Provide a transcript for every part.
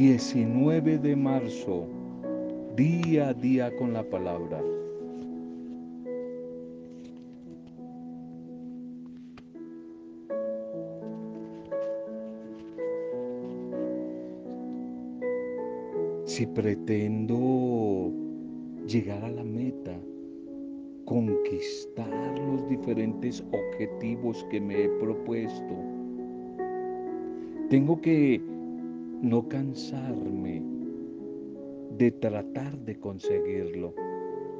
19 de marzo, día a día con la palabra. Si pretendo llegar a la meta, conquistar los diferentes objetivos que me he propuesto, tengo que no cansarme de tratar de conseguirlo,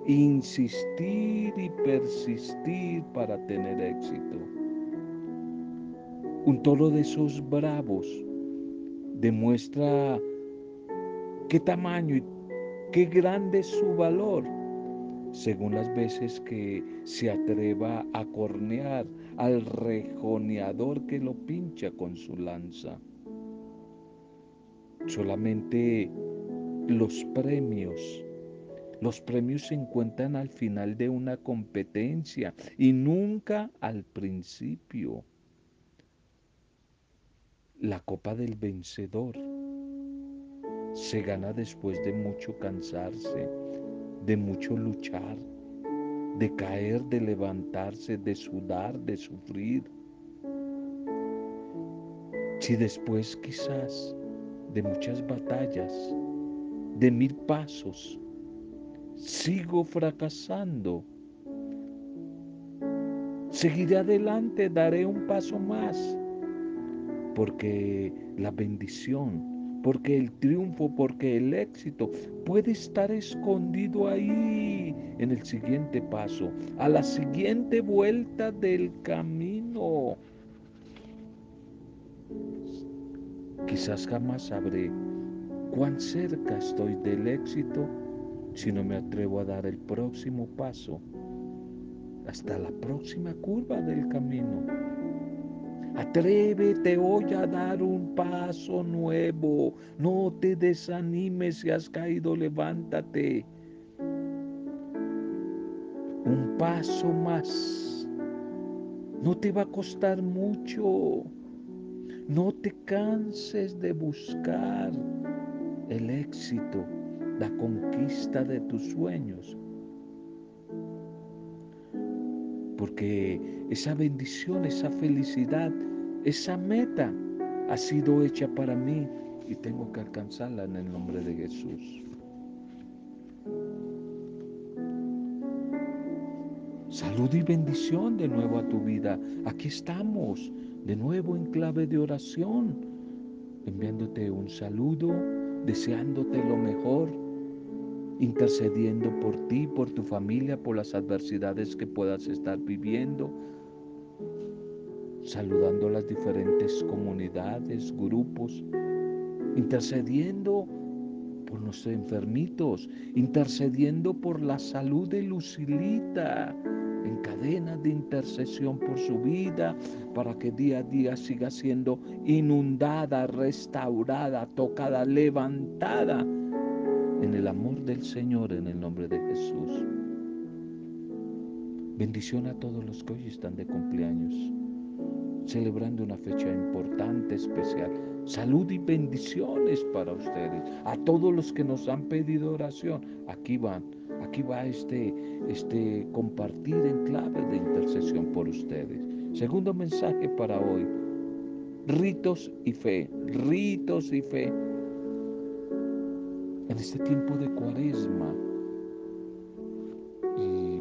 insistir y persistir para tener éxito. Un toro de esos bravos demuestra qué tamaño y qué grande es su valor según las veces que se atreva a cornear al rejoneador que lo pincha con su lanza. Solamente los premios, los premios se encuentran al final de una competencia y nunca al principio. La copa del vencedor se gana después de mucho cansarse, de mucho luchar, de caer, de levantarse, de sudar, de sufrir. Si después quizás de muchas batallas, de mil pasos, sigo fracasando, seguiré adelante, daré un paso más, porque la bendición porque el triunfo, porque el éxito puede estar escondido ahí en el siguiente paso, a la siguiente vuelta del camino. Quizás jamás sabré cuán cerca estoy del éxito si no me atrevo a dar el próximo paso hasta la próxima curva del camino. Atrévete hoy a dar un paso nuevo. No te desanimes si has caído, levántate. Un paso más. No te va a costar mucho. No te canses de buscar el éxito, la conquista de tus sueños. Porque esa bendición, esa felicidad esa meta ha sido hecha para mí y tengo que alcanzarla en el nombre de Jesús. Salud y bendición de nuevo a tu vida. Aquí estamos, de nuevo en clave de oración, enviándote un saludo, deseándote lo mejor, intercediendo por ti, por tu familia, por las adversidades que puedas estar viviendo, saludando a las diferentes comunidades, grupos, intercediendo por nuestros enfermitos, intercediendo por la salud de Lucilita, en cadena de intercesión por su vida, para que día a día siga siendo inundada, restaurada, tocada, levantada en el amor del Señor, en el nombre de Jesús. Bendición a todos los que hoy están de cumpleaños celebrando una fecha importante, especial. Salud y bendiciones para ustedes. A todos los que nos han pedido oración, aquí van, aquí va este, este compartir en clave de intercesión por ustedes. Segundo mensaje para hoy, ritos y fe, ritos y fe. En este tiempo de cuaresma,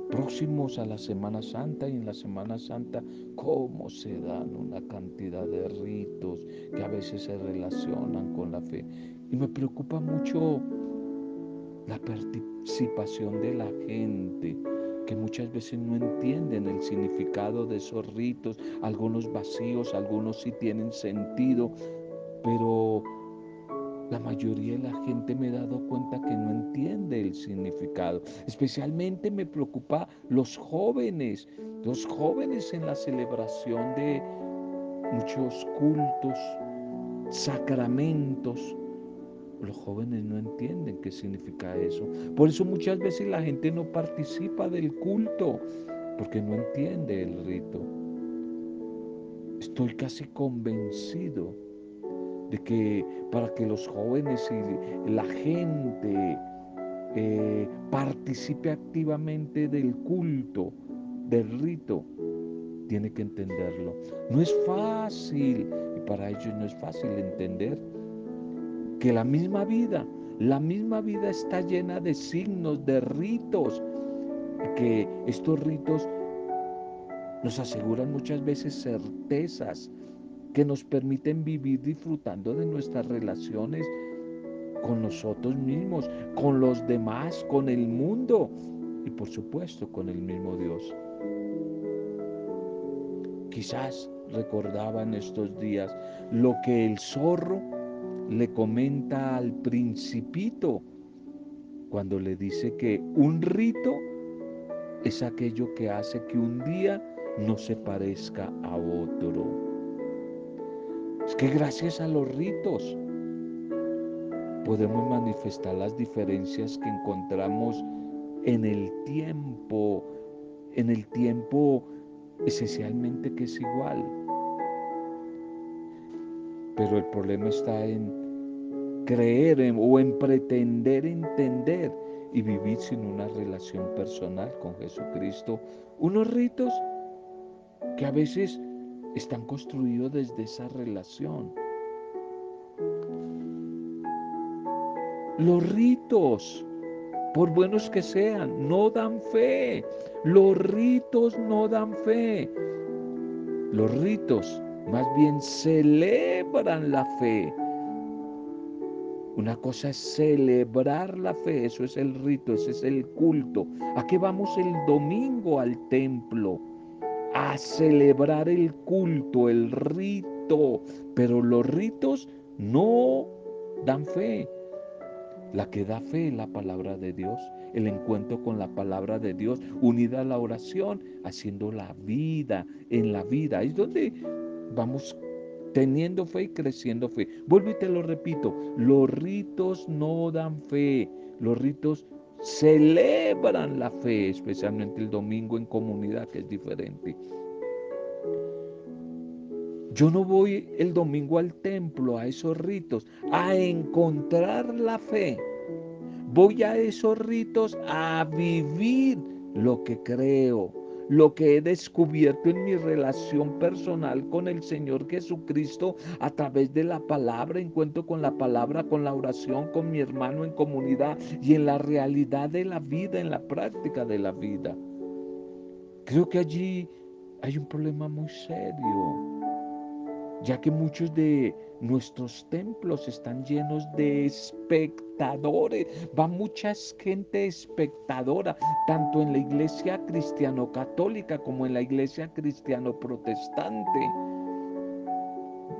próximos a la Semana Santa y en la Semana Santa, cómo se dan una cantidad de ritos que a veces se relacionan con la fe. Y me preocupa mucho la participación de la gente que muchas veces no entienden el significado de esos ritos, algunos vacíos, algunos sí tienen sentido, pero la mayoría de la gente me he dado cuenta que no entiende el significado. Especialmente me preocupa los jóvenes, los jóvenes en la celebración de muchos cultos, sacramentos. Los jóvenes no entienden qué significa eso. Por eso muchas veces la gente no participa del culto, porque no entiende el rito. Estoy casi convencido de que para que los jóvenes y la gente eh, participe activamente del culto, del rito, tiene que entenderlo. No es fácil, y para ellos no es fácil entender que la misma vida, la misma vida está llena de signos, de ritos, que estos ritos nos aseguran muchas veces certezas que nos permiten vivir disfrutando de nuestras relaciones con nosotros mismos, con los demás, con el mundo y por supuesto con el mismo Dios. Quizás recordaba en estos días lo que el zorro le comenta al principito cuando le dice que un rito es aquello que hace que un día no se parezca a otro. Es que gracias a los ritos podemos manifestar las diferencias que encontramos en el tiempo, en el tiempo esencialmente que es igual. Pero el problema está en creer o en pretender entender y vivir sin una relación personal con Jesucristo. Unos ritos que a veces están construidos desde esa relación. Los ritos, por buenos que sean, no dan fe. Los ritos no dan fe. Los ritos más bien celebran la fe. Una cosa es celebrar la fe, eso es el rito, ese es el culto. ¿A qué vamos el domingo al templo? A celebrar el culto, el rito. Pero los ritos no dan fe. La que da fe es la palabra de Dios, el encuentro con la palabra de Dios, unida a la oración, haciendo la vida en la vida. Es donde vamos teniendo fe y creciendo fe. Vuelvo y te lo repito, los ritos no dan fe, los ritos celebran la fe, especialmente el domingo en comunidad, que es diferente. Yo no voy el domingo al templo, a esos ritos, a encontrar la fe. Voy a esos ritos a vivir lo que creo, lo que he descubierto en mi relación personal con el Señor Jesucristo a través de la palabra, encuentro con la palabra, con la oración, con mi hermano en comunidad y en la realidad de la vida, en la práctica de la vida. Creo que allí hay un problema muy serio ya que muchos de nuestros templos están llenos de espectadores, va mucha gente espectadora, tanto en la iglesia cristiano-católica como en la iglesia cristiano-protestante.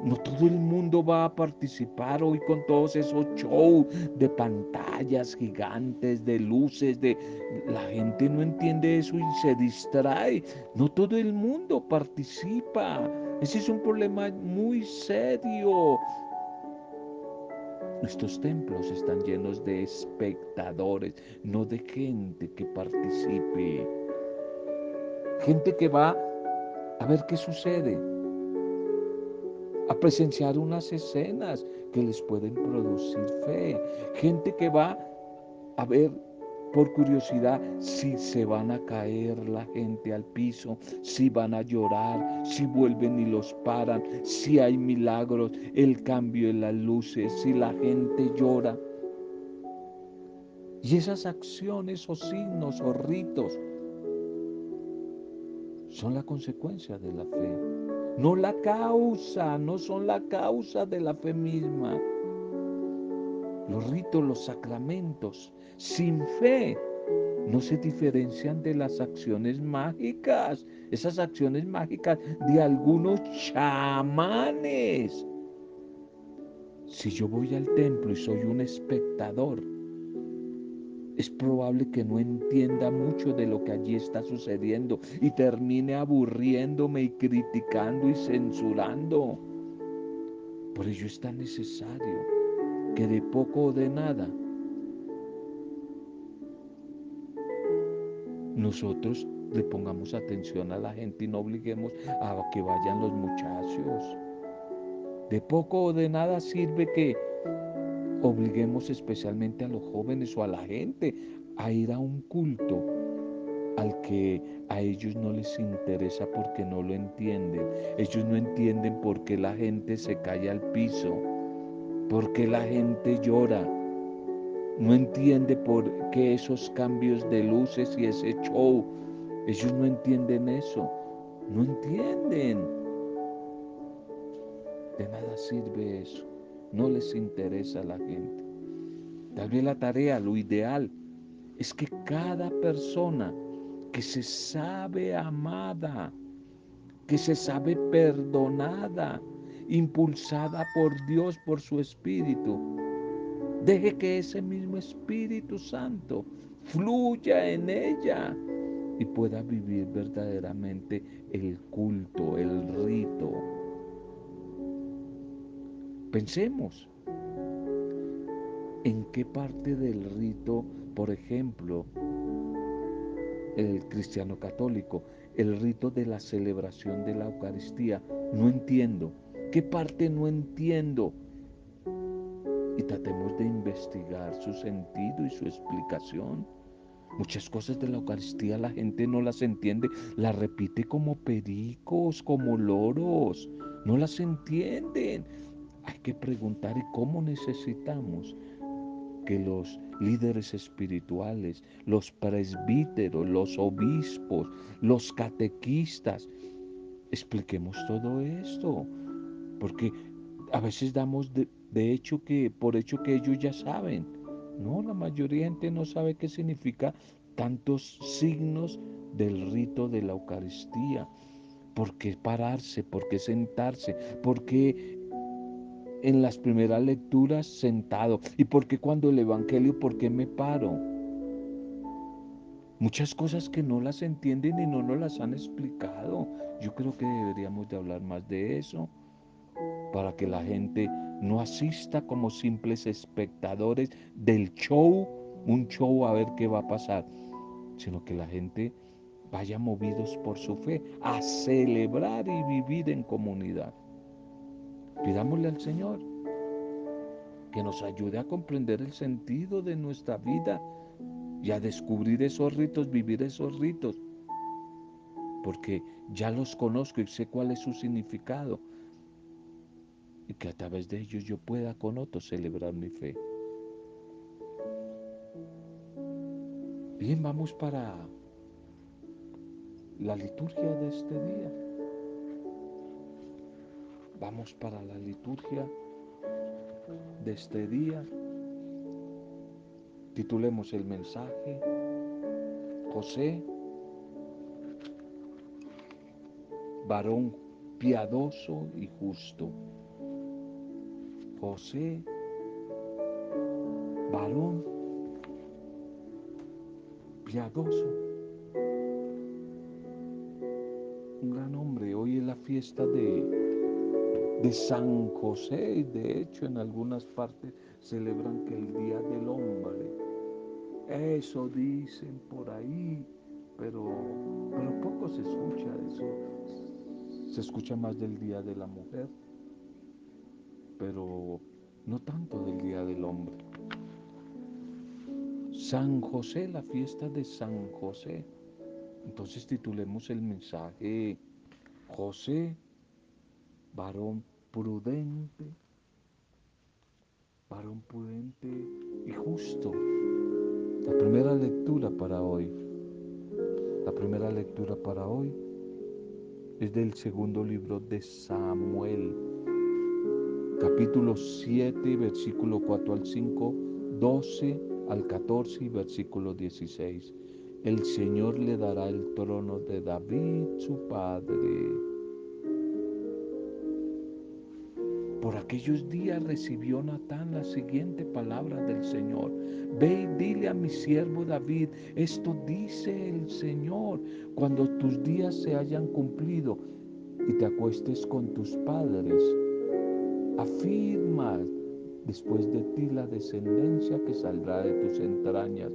No todo el mundo va a participar hoy con todos esos shows de pantallas gigantes, de luces, de la gente no entiende eso y se distrae. No todo el mundo participa. Ese es un problema muy serio. Nuestros templos están llenos de espectadores, no de gente que participe. Gente que va a ver qué sucede, a presenciar unas escenas que les pueden producir fe. Gente que va a ver por curiosidad si se van a caer la gente al piso, si van a llorar, si vuelven y los paran, si hay milagros, el cambio en las luces, si la gente llora. Y esas acciones o signos o ritos son la consecuencia de la fe, no la causa, no son la causa de la fe misma. Los ritos, los sacramentos, sin fe, no se diferencian de las acciones mágicas, esas acciones mágicas de algunos chamanes. Si yo voy al templo y soy un espectador, es probable que no entienda mucho de lo que allí está sucediendo y termine aburriéndome y criticando y censurando. Por ello es tan necesario que de poco o de nada nosotros le pongamos atención a la gente y no obliguemos a que vayan los muchachos. De poco o de nada sirve que obliguemos especialmente a los jóvenes o a la gente a ir a un culto al que a ellos no les interesa porque no lo entienden. Ellos no entienden por qué la gente se cae al piso, por qué la gente llora. No entiende por qué esos cambios de luces y ese show. Ellos no entienden eso. No entienden. De nada sirve eso. No les interesa a la gente. Tal vez la tarea, lo ideal, es que cada persona que se sabe amada, que se sabe perdonada, impulsada por Dios, por su Espíritu. Deje que ese mismo Espíritu Santo fluya en ella y pueda vivir verdaderamente el culto, el rito. Pensemos en qué parte del rito, por ejemplo, el cristiano católico, el rito de la celebración de la Eucaristía. No entiendo. ¿Qué parte no entiendo? Y tratemos de investigar su sentido y su explicación. Muchas cosas de la Eucaristía la gente no las entiende, las repite como pericos, como loros, no las entienden. Hay que preguntar y cómo necesitamos que los líderes espirituales, los presbíteros, los obispos, los catequistas, expliquemos todo esto, porque a veces damos de, hecho que por hecho que ellos ya saben. No, la mayoría de gente no sabe qué significa tantos signos del rito de la Eucaristía. ¿Por qué pararse? ¿Por qué sentarse? ¿Por qué en las primeras lecturas sentado. ¿Y por qué cuando el Evangelio, por qué me paro? Muchas cosas que no las entienden y no nos las han explicado. Yo creo que deberíamos de hablar más de eso para que la gente no asista como simples espectadores del show, un show a ver qué va a pasar, sino que la gente vaya movidos por su fe a celebrar y vivir en comunidad. Pidámosle al Señor que nos ayude a comprender el sentido de nuestra vida y a descubrir esos ritos, vivir esos ritos, porque ya los conozco y sé cuál es su significado y que a través de ellos yo pueda con otros celebrar mi fe. Bien, vamos para la liturgia de este día. Vamos para la liturgia de este día. Titulemos el mensaje. José, varón piadoso y justo. José, varón piadoso. Un gran hombre. Hoy es la fiesta de de San José y de hecho en algunas partes celebran que el Día del Hombre. Eso dicen por ahí, pero, pero poco se escucha eso. Se escucha más del Día de la Mujer, pero no tanto del Día del Hombre. San José, la fiesta de San José. Entonces titulemos el mensaje José varón prudente, varón prudente y justo. La primera lectura para hoy, la primera lectura para hoy es del segundo libro de Samuel, capítulo 7, versículo 4 al 5, 12 al 14 y versículo 16. El Señor le dará el trono de David, su padre Por aquellos días recibió Natán la siguiente palabra del Señor. Ve y dile a mi siervo David, esto dice el Señor, cuando tus días se hayan cumplido y te acuestes con tus padres, afirma después de ti la descendencia que saldrá de tus entrañas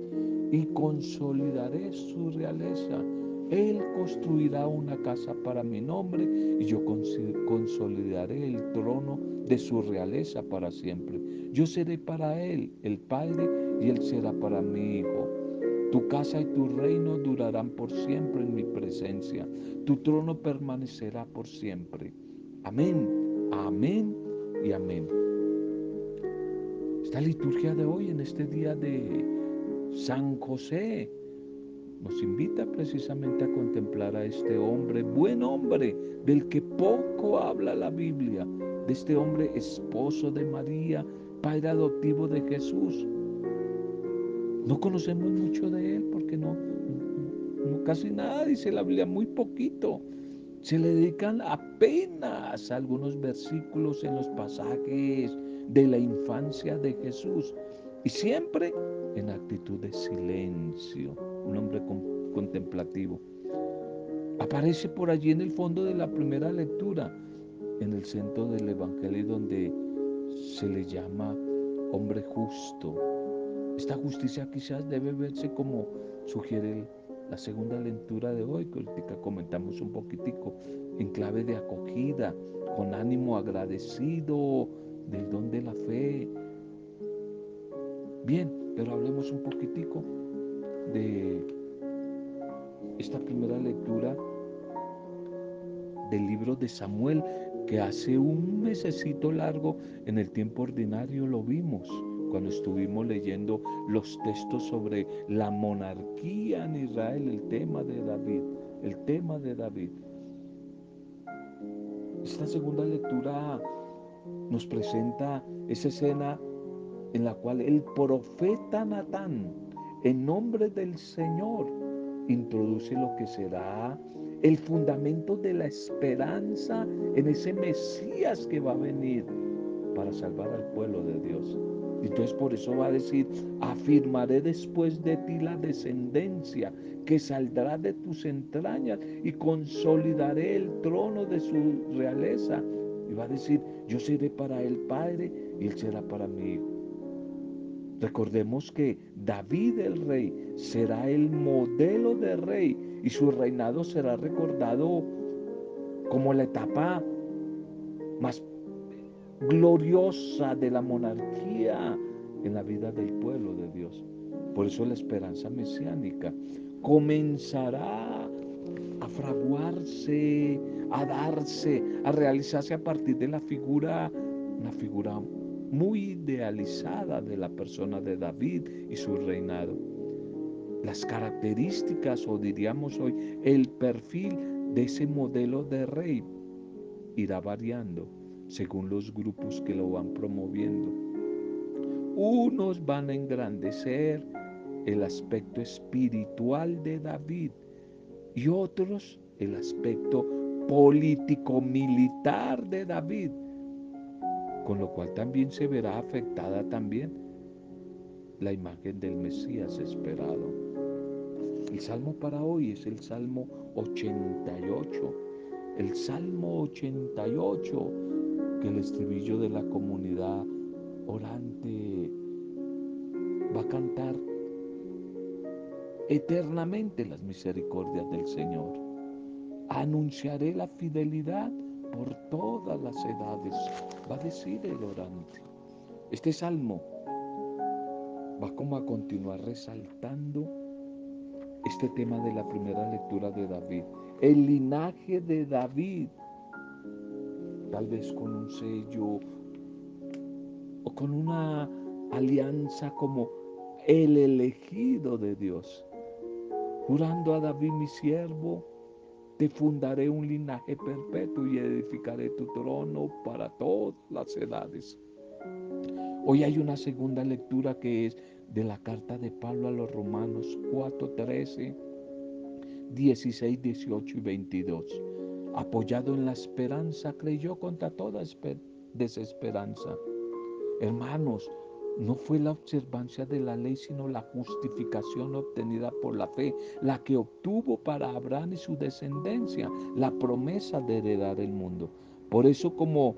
y consolidaré su realeza Él construirá una casa para mi nombre y yo consolidaré el trono de su realeza para siempre. Yo seré para Él el Padre y Él será para mi Hijo. Tu casa y tu reino durarán por siempre en mi presencia. Tu trono permanecerá por siempre. Amén, amén y amén. Esta liturgia de hoy, en este día de San José, nos invita precisamente a contemplar a este hombre, buen hombre, del que poco habla la Biblia, de este hombre esposo de María, padre adoptivo de Jesús. No conocemos mucho de él porque no, casi nada dice la Biblia, muy poquito. Se le dedican apenas algunos versículos en los pasajes de la infancia de Jesús y siempre en actitud de silencio, un hombre contemplativo. Aparece por allí en el fondo de la primera lectura, en el centro del Evangelio donde se le llama hombre justo. Esta justicia quizás debe verse como sugiere la segunda lectura de hoy, que comentamos un poquitico, en clave de acogida, con ánimo agradecido del don de la fe. Bien, pero hablemos un poquitico de esta primera lectura del libro de Samuel, que hace un mesecito largo en el tiempo ordinario lo vimos cuando estuvimos leyendo los textos sobre la monarquía en Israel, el tema de David, el tema de David. Esta segunda lectura nos presenta esa escena en la cual el profeta Natán, en nombre del Señor, introduce lo que será el fundamento de la esperanza en ese Mesías que va a venir para salvar al pueblo de Dios. Entonces por eso va a decir, afirmaré después de ti la descendencia que saldrá de tus entrañas y consolidaré el trono de su realeza. Y va a decir, yo seré para el Padre y él será para mi Hijo. Recordemos que David el rey será el modelo de rey y su reinado será recordado como la etapa más gloriosa de la monarquía en la vida del pueblo de Dios. Por eso la esperanza mesiánica comenzará a fraguarse, a darse, a realizarse a partir de la figura, una figura muy idealizada de la persona de David y su reinado. Las características, o diríamos hoy, el perfil de ese modelo de rey irá variando según los grupos que lo van promoviendo. Unos van a engrandecer el aspecto espiritual de David y otros el aspecto político-militar de David con lo cual también se verá afectada también la imagen del Mesías esperado. El salmo para hoy es el Salmo 88, el Salmo 88 que el estribillo de la comunidad orante va a cantar eternamente las misericordias del Señor. Anunciaré la fidelidad por todas las edades, va a decir el orante. Este salmo va como a continuar resaltando este tema de la primera lectura de David. El linaje de David, tal vez con un sello o con una alianza como el elegido de Dios, jurando a David mi siervo, te fundaré un linaje perpetuo y edificaré tu trono para todas las edades. Hoy hay una segunda lectura que es de la carta de Pablo a los Romanos 4, 13, 16, 18 y 22. Apoyado en la esperanza, creyó contra toda desesperanza. Hermanos, no fue la observancia de la ley, sino la justificación obtenida por la fe, la que obtuvo para Abraham y su descendencia la promesa de heredar el mundo. Por eso como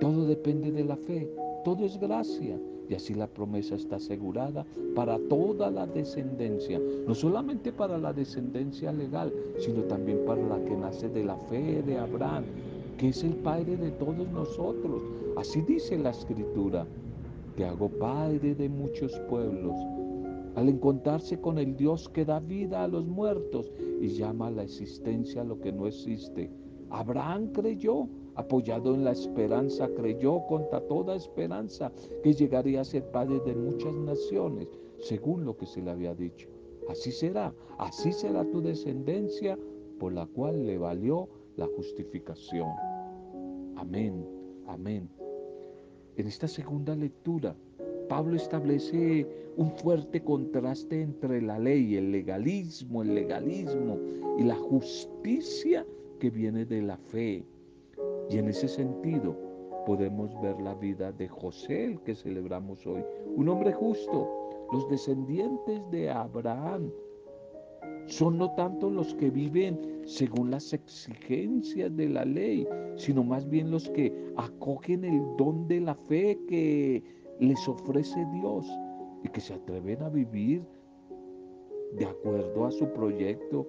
todo depende de la fe, todo es gracia. Y así la promesa está asegurada para toda la descendencia, no solamente para la descendencia legal, sino también para la que nace de la fe de Abraham, que es el Padre de todos nosotros. Así dice la Escritura, te hago Padre de muchos pueblos. Al encontrarse con el Dios que da vida a los muertos y llama a la existencia lo que no existe. Abraham creyó apoyado en la esperanza, creyó contra toda esperanza que llegaría a ser padre de muchas naciones, según lo que se le había dicho. Así será, así será tu descendencia, por la cual le valió la justificación. Amén, amén. En esta segunda lectura, Pablo establece un fuerte contraste entre la ley, el legalismo, el legalismo y la justicia que viene de la fe. Y en ese sentido podemos ver la vida de José, el que celebramos hoy, un hombre justo. Los descendientes de Abraham son no tanto los que viven según las exigencias de la ley, sino más bien los que acogen el don de la fe que les ofrece Dios y que se atreven a vivir de acuerdo a su proyecto.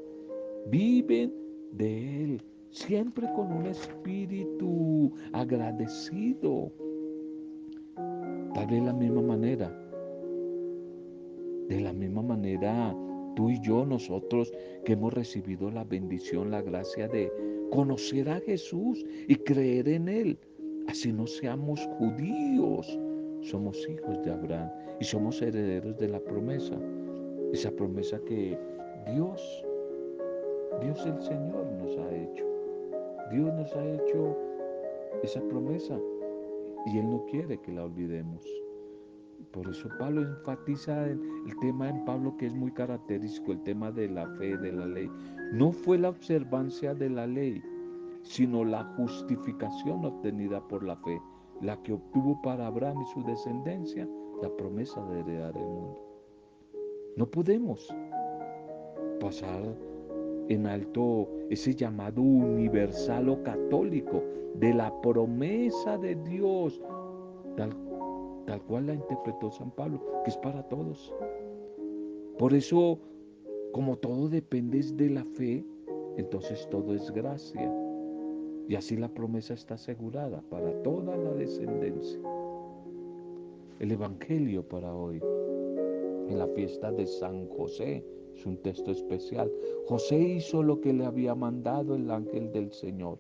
Viven de Él siempre con un espíritu agradecido. Tal vez la misma manera, de la misma manera tú y yo, nosotros que hemos recibido la bendición, la gracia de conocer a Jesús y creer en Él. Así no seamos judíos, somos hijos de Abraham y somos herederos de la promesa. Esa promesa que Dios, Dios el Señor nos ha hecho. Dios nos ha hecho esa promesa y Él no quiere que la olvidemos. Por eso Pablo enfatiza el tema en Pablo que es muy característico, el tema de la fe, de la ley. No fue la observancia de la ley, sino la justificación obtenida por la fe, la que obtuvo para Abraham y su descendencia la promesa de heredar el mundo. No podemos pasar en alto ese llamado universal o católico de la promesa de Dios, tal, tal cual la interpretó San Pablo, que es para todos. Por eso, como todo depende de la fe, entonces todo es gracia. Y así la promesa está asegurada para toda la descendencia. El Evangelio para hoy, en la fiesta de San José, es un texto especial. José hizo lo que le había mandado el ángel del Señor.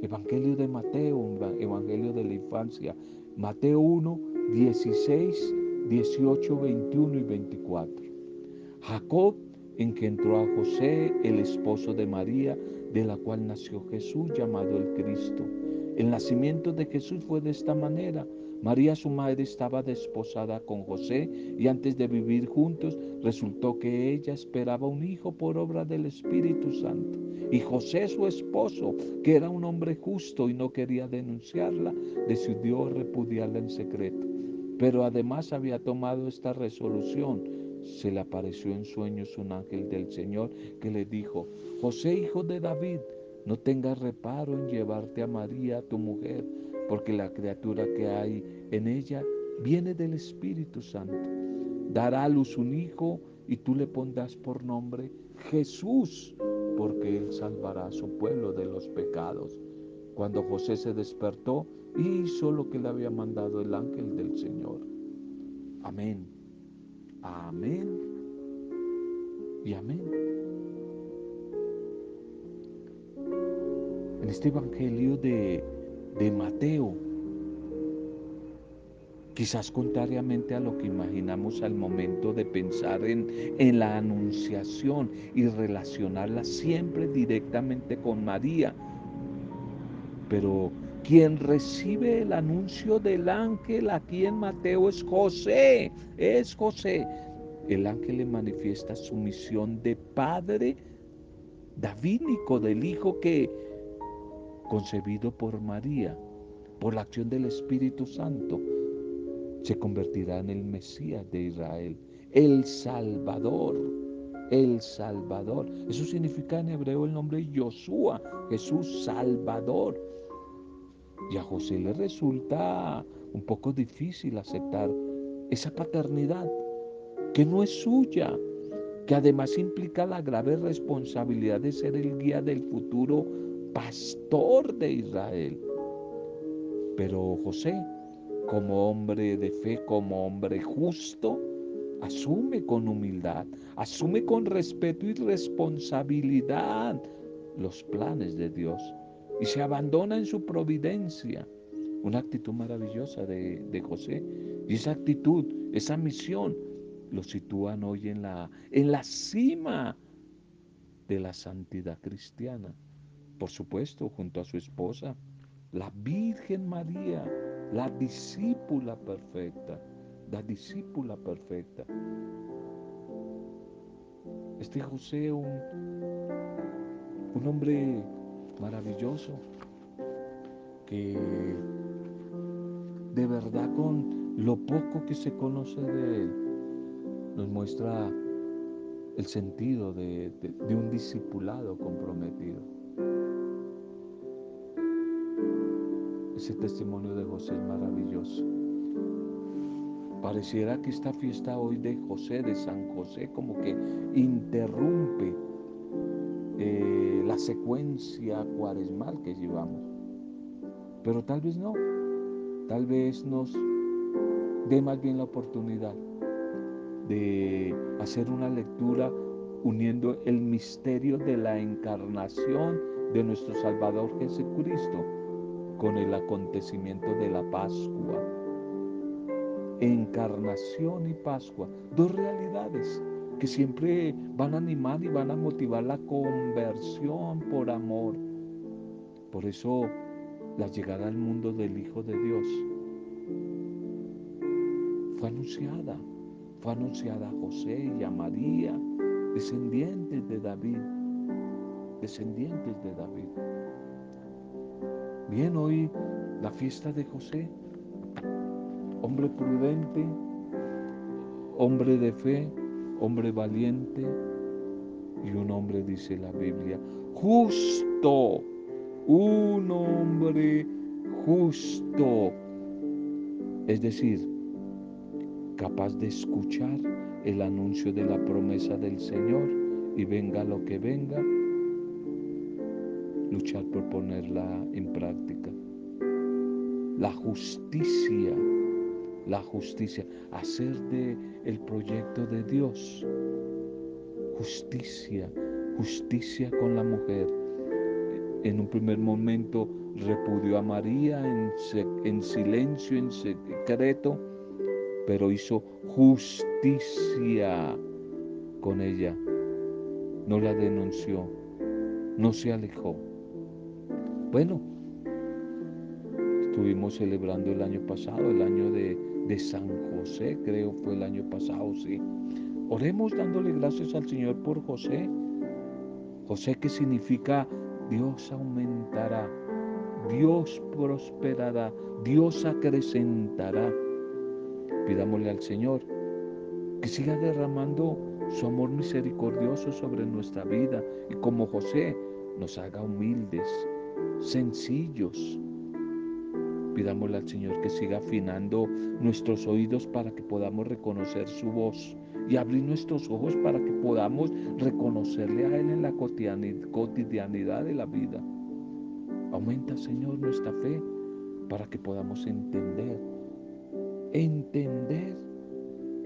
Evangelio de Mateo, Evangelio de la infancia. Mateo 1, 16, 18, 21 y 24. Jacob, en que entró a José, el esposo de María, de la cual nació Jesús, llamado el Cristo. El nacimiento de Jesús fue de esta manera. María su madre estaba desposada con José y antes de vivir juntos resultó que ella esperaba un hijo por obra del Espíritu Santo. Y José su esposo, que era un hombre justo y no quería denunciarla, decidió repudiarla en secreto. Pero además había tomado esta resolución. Se le apareció en sueños un ángel del Señor que le dijo, José hijo de David, no tengas reparo en llevarte a María, tu mujer porque la criatura que hay en ella viene del Espíritu Santo. Dará a luz un hijo y tú le pondrás por nombre Jesús, porque él salvará a su pueblo de los pecados. Cuando José se despertó, hizo lo que le había mandado el ángel del Señor. Amén. Amén. Y amén. En este Evangelio de de Mateo. Quizás contrariamente a lo que imaginamos al momento de pensar en, en la anunciación y relacionarla siempre directamente con María. Pero quien recibe el anuncio del ángel aquí en Mateo es José, es José. El ángel le manifiesta su misión de padre davínico del hijo que concebido por María, por la acción del Espíritu Santo, se convertirá en el Mesías de Israel, el Salvador, el Salvador. Eso significa en hebreo el nombre Josué, Jesús Salvador. Y a José le resulta un poco difícil aceptar esa paternidad que no es suya, que además implica la grave responsabilidad de ser el guía del futuro pastor de Israel. Pero José, como hombre de fe, como hombre justo, asume con humildad, asume con respeto y responsabilidad los planes de Dios y se abandona en su providencia. Una actitud maravillosa de, José. Y esa actitud, esa misión, lo sitúan hoy en la, en la cima de la santidad cristiana. Por supuesto, junto a su esposa, la Virgen María, la discípula perfecta, la discípula perfecta. Este José, un, un hombre maravilloso, que de verdad con lo poco que se conoce de él, nos muestra el sentido de, de un discipulado comprometido. Ese testimonio de José es maravilloso. Pareciera que esta fiesta hoy de José, de San José, como que interrumpe eh, la secuencia cuaresmal que llevamos. Pero tal vez no. Tal vez nos dé más bien la oportunidad de hacer una lectura uniendo el misterio de la encarnación de nuestro Salvador Jesucristo con el acontecimiento de la Pascua. Encarnación y Pascua, dos realidades que siempre van a animar y van a motivar la conversión por amor. Por eso la llegada al mundo del Hijo de Dios fue anunciada, fue anunciada a José y a María, descendientes de David, descendientes de David. Bien, hoy la fiesta de José, hombre prudente, hombre de fe, hombre valiente y un hombre, dice la Biblia, justo, un hombre justo, es decir, capaz de escuchar el anuncio de la promesa del Señor y venga lo que venga, luchar por ponerla en práctica. La justicia la justicia, hacer de el proyecto de Dios justicia, justicia con la mujer. En un primer momento repudió a María en, en silencio, en secreto, pero hizo justicia con ella. No la denunció, no se alejó. Bueno, estuvimos celebrando el año pasado, el año de de San José, creo fue el año pasado, sí. Oremos dándole gracias al Señor por José. José que significa Dios aumentará, Dios prosperará, Dios acrecentará. Pidámosle al Señor que siga derramando su amor misericordioso sobre nuestra vida y como José nos haga humildes, sencillos, Pidámosle al Señor que siga afinando nuestros oídos para que podamos reconocer su voz y abrir nuestros ojos para que podamos reconocerle a Él en la cotidianidad de la vida. Aumenta, Señor, nuestra fe para que podamos entender, entender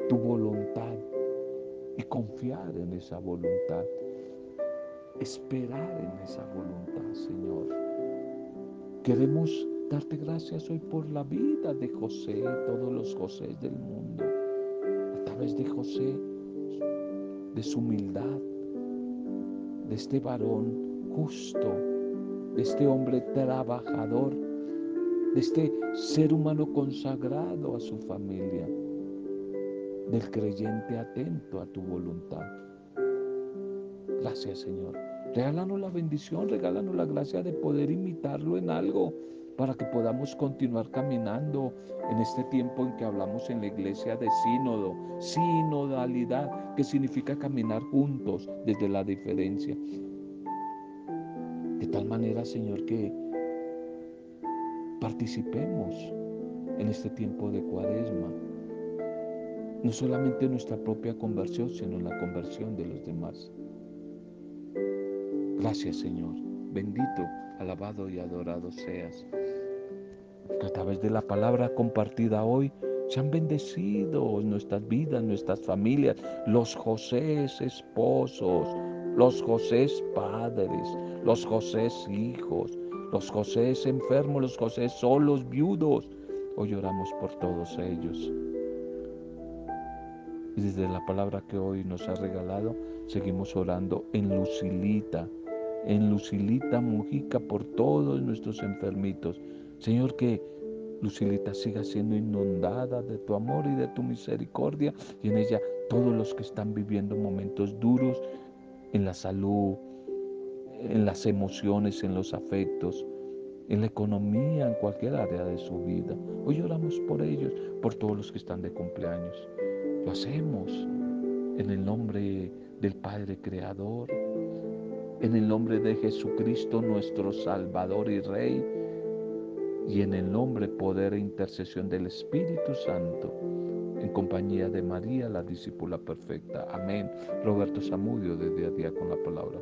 tu voluntad y confiar en esa voluntad, esperar en esa voluntad, Señor. Queremos darte gracias hoy por la vida de José, todos los José del mundo, a través de José, de su humildad, de este varón justo, de este hombre trabajador, de este ser humano consagrado a su familia, del creyente atento a tu voluntad. Gracias Señor. Regálanos la bendición, regálanos la gracia de poder imitarlo en algo para que podamos continuar caminando en este tiempo en que hablamos en la iglesia de sínodo, sinodalidad, que significa caminar juntos desde la diferencia. De tal manera, Señor, que participemos en este tiempo de cuaresma. No solamente en nuestra propia conversión, sino en la conversión de los demás. Gracias Señor. Bendito, alabado y adorado seas. Que a través de la palabra compartida hoy sean bendecidos nuestras vidas, nuestras familias, los Josés esposos, los Josés padres, los Josés hijos, los Josés enfermos, los Josés solos, viudos. Hoy oramos por todos ellos. Y desde la palabra que hoy nos ha regalado, seguimos orando en Lucilita, en Lucilita Mujica por todos nuestros enfermitos. Señor, que Lucilita siga siendo inundada de tu amor y de tu misericordia y en ella todos los que están viviendo momentos duros en la salud, en las emociones, en los afectos, en la economía, en cualquier área de su vida. Hoy oramos por ellos, por todos los que están de cumpleaños. Lo hacemos en el nombre del Padre Creador, en el nombre de Jesucristo nuestro Salvador y Rey, y en el nombre, poder e intercesión del Espíritu Santo, en compañía de María, la discípula perfecta. Amén. Roberto Zamudio, de día a día con la palabra.